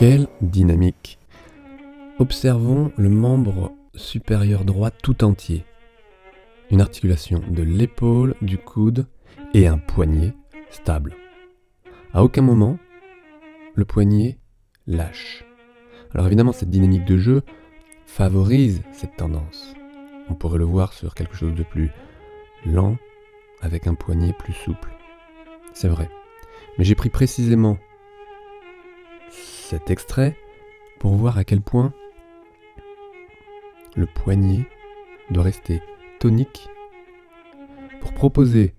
Quelle dynamique Observons le membre supérieur droit tout entier. Une articulation de l'épaule, du coude et un poignet stable. À aucun moment, le poignet lâche. Alors évidemment, cette dynamique de jeu favorise cette tendance. On pourrait le voir sur quelque chose de plus lent, avec un poignet plus souple. C'est vrai. Mais j'ai pris précisément cet extrait pour voir à quel point le poignet doit rester tonique pour proposer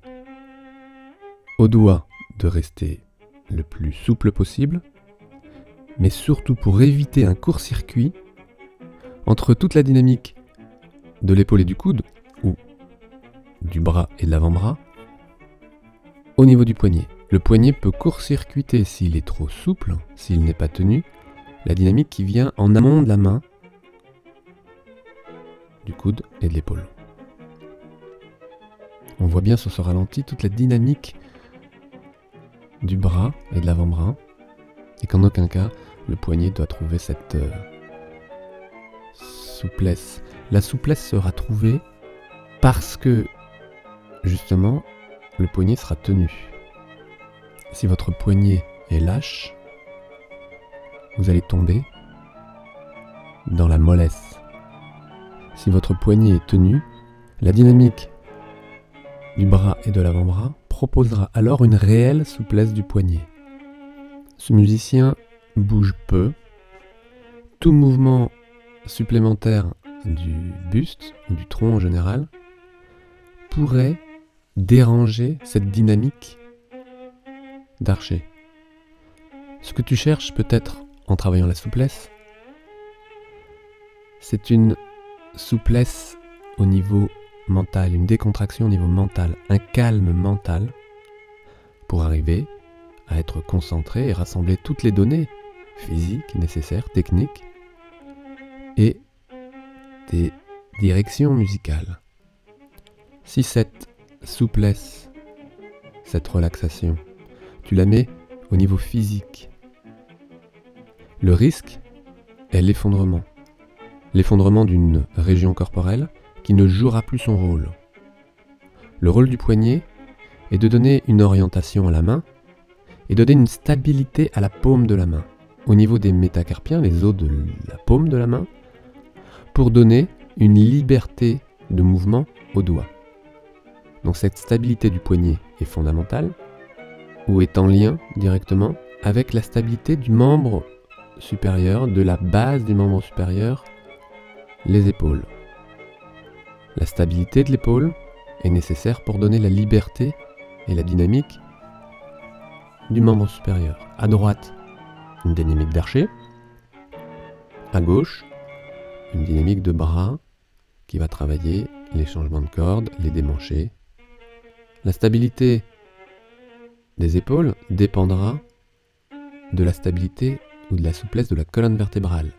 au doigt de rester le plus souple possible, mais surtout pour éviter un court-circuit entre toute la dynamique de l'épaule et du coude, ou du bras et de l'avant-bras, au niveau du poignet. Le poignet peut court-circuiter s'il est trop souple, s'il n'est pas tenu, la dynamique qui vient en amont de la main, du coude et de l'épaule. On voit bien sur ce ralenti toute la dynamique du bras et de l'avant-bras, et qu'en aucun cas le poignet doit trouver cette euh, souplesse. La souplesse sera trouvée parce que justement le poignet sera tenu. Si votre poignet est lâche, vous allez tomber dans la mollesse. Si votre poignet est tenu, la dynamique du bras et de l'avant-bras proposera alors une réelle souplesse du poignet. Ce musicien bouge peu. Tout mouvement supplémentaire du buste ou du tronc en général pourrait déranger cette dynamique d'archer. Ce que tu cherches peut-être en travaillant la souplesse, c'est une souplesse au niveau mental, une décontraction au niveau mental, un calme mental pour arriver à être concentré et rassembler toutes les données physiques nécessaires, techniques et des directions musicales. Si cette souplesse, cette relaxation, tu la mets au niveau physique, le risque est l'effondrement. L'effondrement d'une région corporelle qui ne jouera plus son rôle. Le rôle du poignet est de donner une orientation à la main et de donner une stabilité à la paume de la main, au niveau des métacarpiens, les os de la paume de la main, pour donner une liberté de mouvement au doigt. Donc cette stabilité du poignet est fondamentale, ou est en lien directement avec la stabilité du membre supérieur, de la base du membre supérieur, les épaules. La stabilité de l'épaule est nécessaire pour donner la liberté et la dynamique du membre supérieur. À droite, une dynamique d'archer. À gauche, une dynamique de bras qui va travailler les changements de cordes, les démancher. La stabilité des épaules dépendra de la stabilité ou de la souplesse de la colonne vertébrale.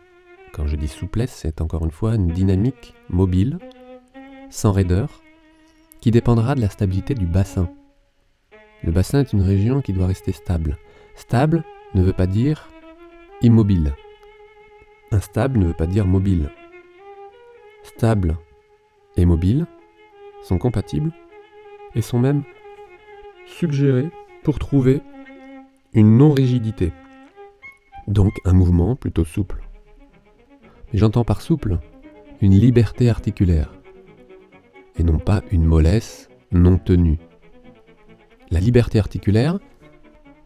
Quand je dis souplesse, c'est encore une fois une dynamique mobile, sans raideur, qui dépendra de la stabilité du bassin. Le bassin est une région qui doit rester stable. Stable ne veut pas dire immobile. Instable ne veut pas dire mobile. Stable et mobile sont compatibles et sont même suggérés pour trouver une non-rigidité. Donc un mouvement plutôt souple. Mais j'entends par souple une liberté articulaire et non pas une mollesse non tenue. La liberté articulaire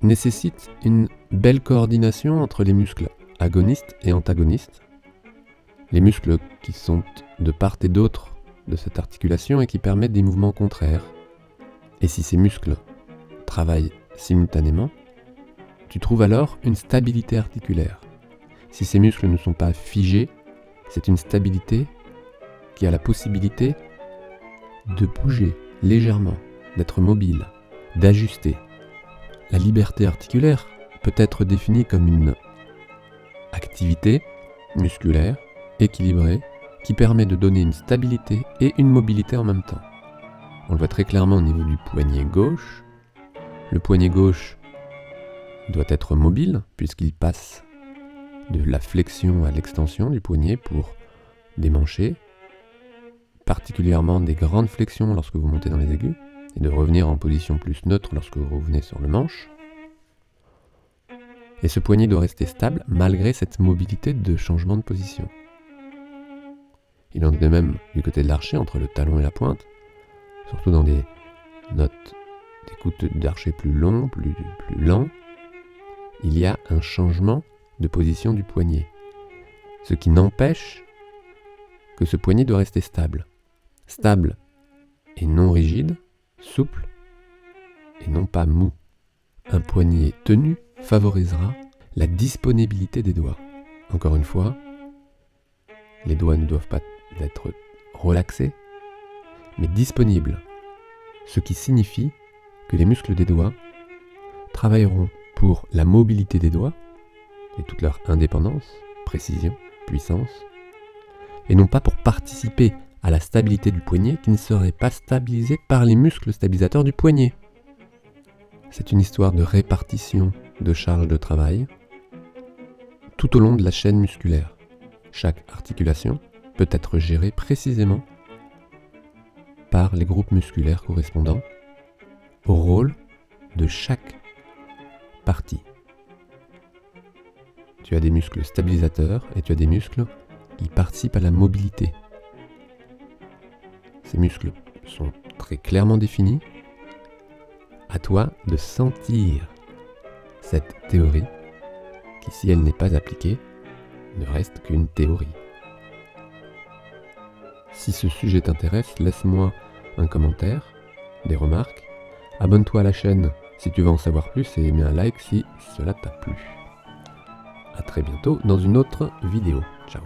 nécessite une belle coordination entre les muscles agonistes et antagonistes, les muscles qui sont de part et d'autre de cette articulation et qui permettent des mouvements contraires. Et si ces muscles travaillent simultanément, tu trouves alors une stabilité articulaire. Si ces muscles ne sont pas figés, c'est une stabilité qui a la possibilité de bouger légèrement, d'être mobile, d'ajuster. La liberté articulaire peut être définie comme une activité musculaire équilibrée qui permet de donner une stabilité et une mobilité en même temps. On le voit très clairement au niveau du poignet gauche. Le poignet gauche doit être mobile puisqu'il passe de la flexion à l'extension du poignet pour démancher, particulièrement des grandes flexions lorsque vous montez dans les aigus, et de revenir en position plus neutre lorsque vous revenez sur le manche. Et ce poignet doit rester stable malgré cette mobilité de changement de position. Il en est de même du côté de l'archer entre le talon et la pointe, surtout dans des notes d'écoute d'archer plus longs, plus, plus lents. Il y a un changement de position du poignet, ce qui n'empêche que ce poignet doit rester stable. Stable et non rigide, souple et non pas mou. Un poignet tenu favorisera la disponibilité des doigts. Encore une fois, les doigts ne doivent pas être relaxés, mais disponibles, ce qui signifie que les muscles des doigts travailleront pour la mobilité des doigts et toute leur indépendance, précision, puissance, et non pas pour participer à la stabilité du poignet qui ne serait pas stabilisé par les muscles stabilisateurs du poignet. C'est une histoire de répartition de charges de travail tout au long de la chaîne musculaire. Chaque articulation peut être gérée précisément par les groupes musculaires correspondants au rôle de chaque partie. Tu as des muscles stabilisateurs et tu as des muscles qui participent à la mobilité. Ces muscles sont très clairement définis. À toi de sentir cette théorie qui, si elle n'est pas appliquée, ne reste qu'une théorie. Si ce sujet t'intéresse, laisse-moi un commentaire, des remarques, abonne-toi à la chaîne si tu veux en savoir plus et mets un like si cela t'a plu. A très bientôt dans une autre vidéo. Ciao